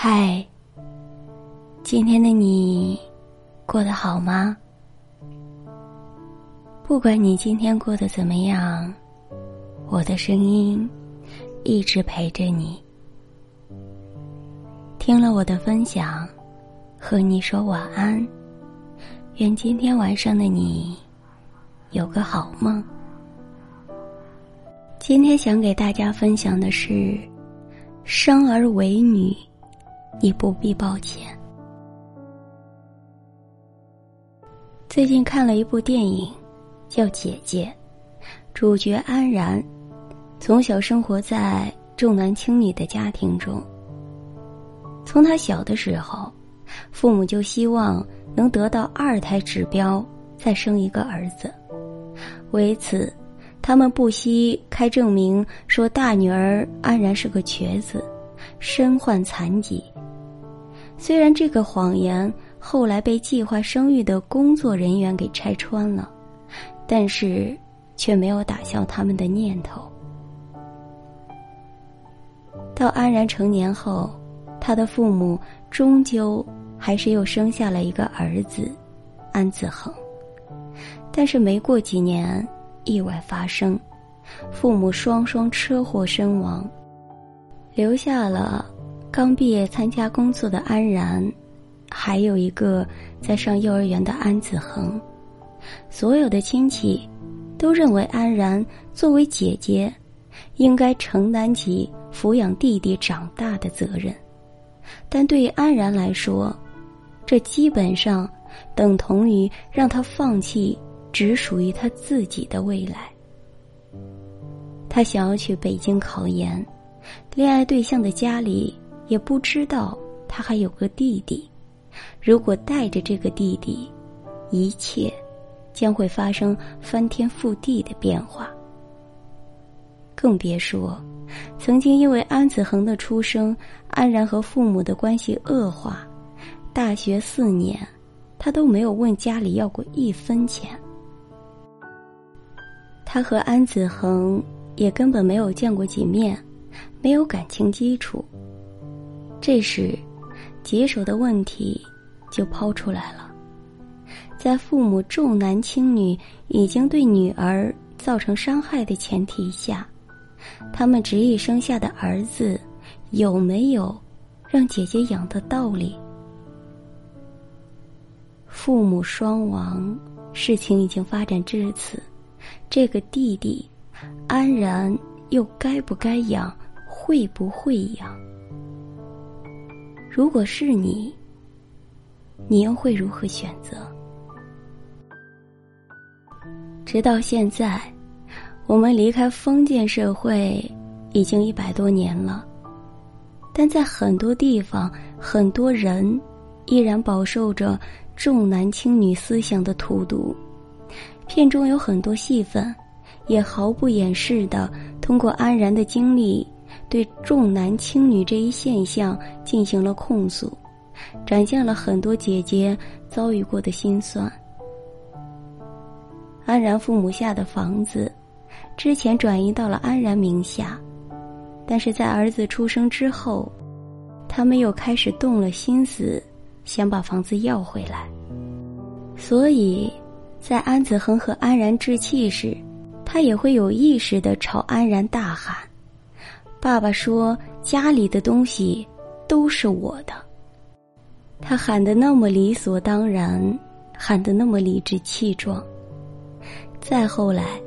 嗨，今天的你过得好吗？不管你今天过得怎么样，我的声音一直陪着你。听了我的分享，和你说晚安。愿今天晚上的你有个好梦。今天想给大家分享的是：生而为女，你不必抱歉。最近看了一部电影。叫姐姐，主角安然，从小生活在重男轻女的家庭中。从他小的时候，父母就希望能得到二胎指标，再生一个儿子。为此，他们不惜开证明说大女儿安然是个瘸子，身患残疾。虽然这个谎言后来被计划生育的工作人员给拆穿了。但是，却没有打消他们的念头。到安然成年后，他的父母终究还是又生下了一个儿子，安子恒。但是没过几年，意外发生，父母双双车祸身亡，留下了刚毕业参加工作的安然，还有一个在上幼儿园的安子恒。所有的亲戚都认为安然作为姐姐，应该承担起抚养弟弟长大的责任，但对于安然来说，这基本上等同于让他放弃只属于他自己的未来。他想要去北京考研，恋爱对象的家里也不知道他还有个弟弟，如果带着这个弟弟，一切。将会发生翻天覆地的变化。更别说，曾经因为安子恒的出生，安然和父母的关系恶化。大学四年，他都没有问家里要过一分钱。他和安子恒也根本没有见过几面，没有感情基础。这时，棘手的问题就抛出来了。在父母重男轻女已经对女儿造成伤害的前提下，他们执意生下的儿子有没有让姐姐养的道理？父母双亡，事情已经发展至此，这个弟弟安然又该不该养？会不会养？如果是你，你又会如何选择？直到现在，我们离开封建社会已经一百多年了，但在很多地方，很多人依然饱受着重男轻女思想的荼毒。片中有很多戏份，也毫不掩饰的通过安然的经历，对重男轻女这一现象进行了控诉，展现了很多姐姐遭遇过的辛酸。安然父母下的房子，之前转移到了安然名下，但是在儿子出生之后，他们又开始动了心思，想把房子要回来。所以，在安子恒和安然置气时，他也会有意识的朝安然大喊：“爸爸说家里的东西都是我的。”他喊得那么理所当然，喊得那么理直气壮。再后来，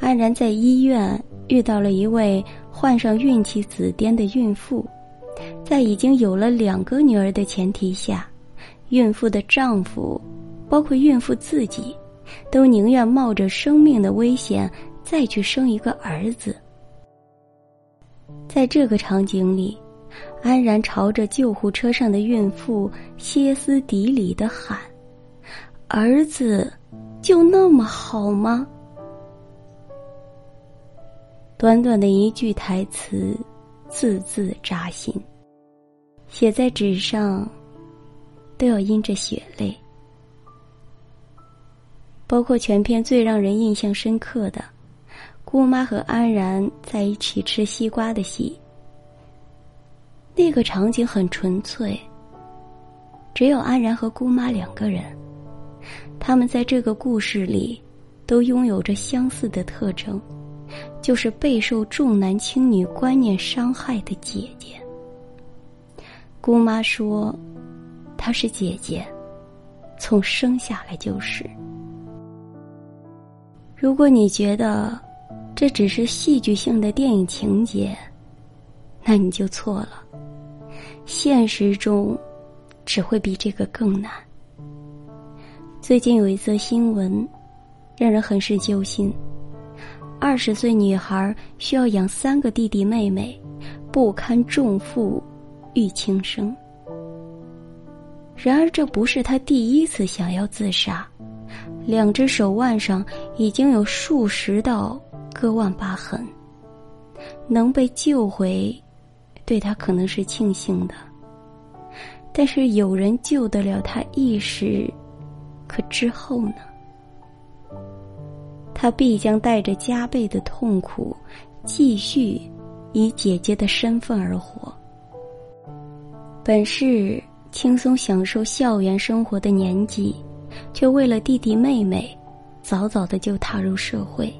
安然在医院遇到了一位患上孕期紫癜的孕妇，在已经有了两个女儿的前提下，孕妇的丈夫，包括孕妇自己，都宁愿冒着生命的危险再去生一个儿子。在这个场景里，安然朝着救护车上的孕妇歇斯底里的喊：“儿子！”就那么好吗？短短的一句台词，字字扎心，写在纸上，都要因着血泪。包括全片最让人印象深刻的，姑妈和安然在一起吃西瓜的戏。那个场景很纯粹，只有安然和姑妈两个人。他们在这个故事里，都拥有着相似的特征，就是备受重男轻女观念伤害的姐姐。姑妈说：“她是姐姐，从生下来就是。”如果你觉得这只是戏剧性的电影情节，那你就错了。现实中，只会比这个更难。最近有一则新闻，让人很是揪心。二十岁女孩需要养三个弟弟妹妹，不堪重负，欲轻生。然而，这不是她第一次想要自杀。两只手腕上已经有数十道割腕疤痕，能被救回，对他可能是庆幸的。但是有人救得了他一时，可之后呢？他必将带着加倍的痛苦，继续以姐姐的身份而活。本是轻松享受校园生活的年纪。却为了弟弟妹妹，早早的就踏入社会。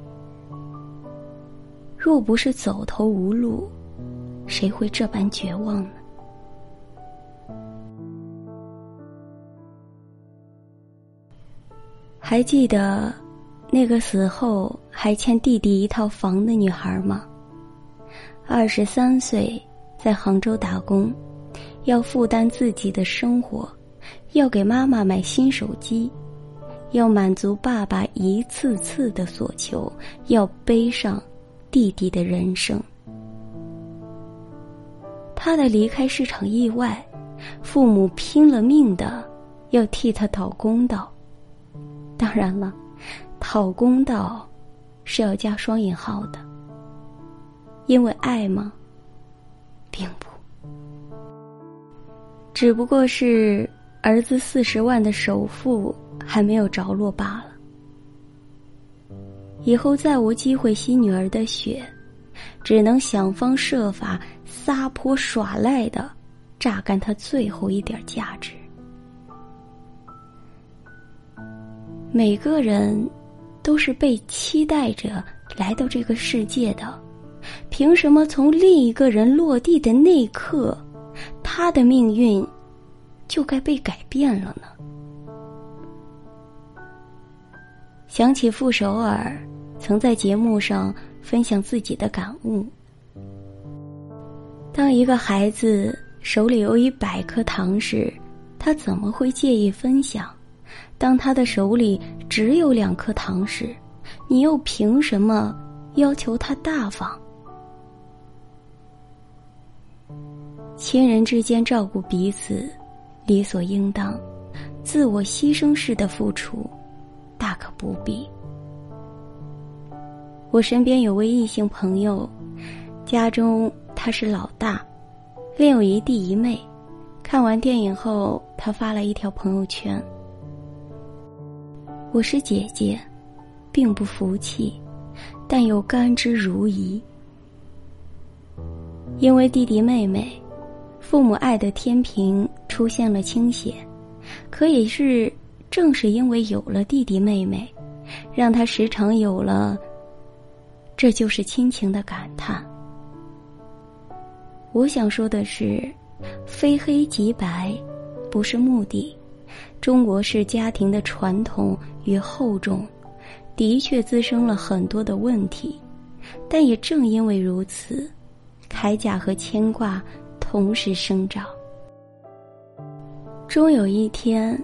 若不是走投无路，谁会这般绝望呢？还记得那个死后还欠弟弟一套房的女孩吗？二十三岁，在杭州打工，要负担自己的生活。要给妈妈买新手机，要满足爸爸一次次的所求，要背上弟弟的人生。他的离开是场意外，父母拼了命的要替他讨公道。当然了，讨公道是要加双引号的，因为爱吗？并不，只不过是。儿子四十万的首付还没有着落罢了，以后再无机会吸女儿的血，只能想方设法撒泼耍赖的榨干他最后一点价值。每个人都是被期待着来到这个世界的，凭什么从另一个人落地的那一刻，他的命运？就该被改变了呢。想起傅首尔曾在节目上分享自己的感悟：当一个孩子手里有一百颗糖时，他怎么会介意分享？当他的手里只有两颗糖时，你又凭什么要求他大方？亲人之间照顾彼此。理所应当，自我牺牲式的付出，大可不必。我身边有位异性朋友，家中他是老大，另有一弟一妹。看完电影后，他发了一条朋友圈：“我是姐姐，并不服气，但又甘之如饴，因为弟弟妹妹。”父母爱的天平出现了倾斜，可也是正是因为有了弟弟妹妹，让他时常有了“这就是亲情”的感叹。我想说的是，非黑即白，不是目的。中国式家庭的传统与厚重，的确滋生了很多的问题，但也正因为如此，铠甲和牵挂。同时生长，终有一天，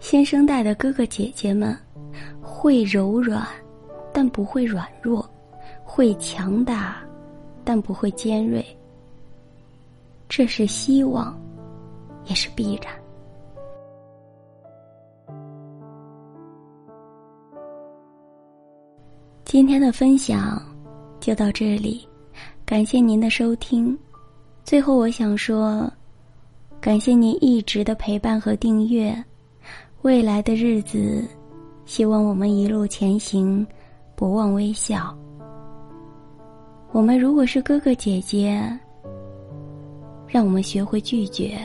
新生代的哥哥姐姐们会柔软，但不会软弱；会强大，但不会尖锐。这是希望，也是必然。今天的分享就到这里，感谢您的收听。最后，我想说，感谢您一直的陪伴和订阅。未来的日子，希望我们一路前行，不忘微笑。我们如果是哥哥姐姐，让我们学会拒绝，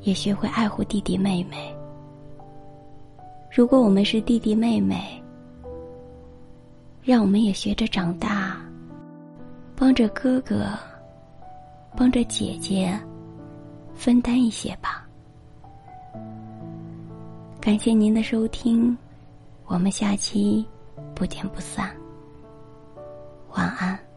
也学会爱护弟弟妹妹。如果我们是弟弟妹妹，让我们也学着长大，帮着哥哥，帮着姐姐，分担一些吧。感谢您的收听，我们下期不见不散。晚安。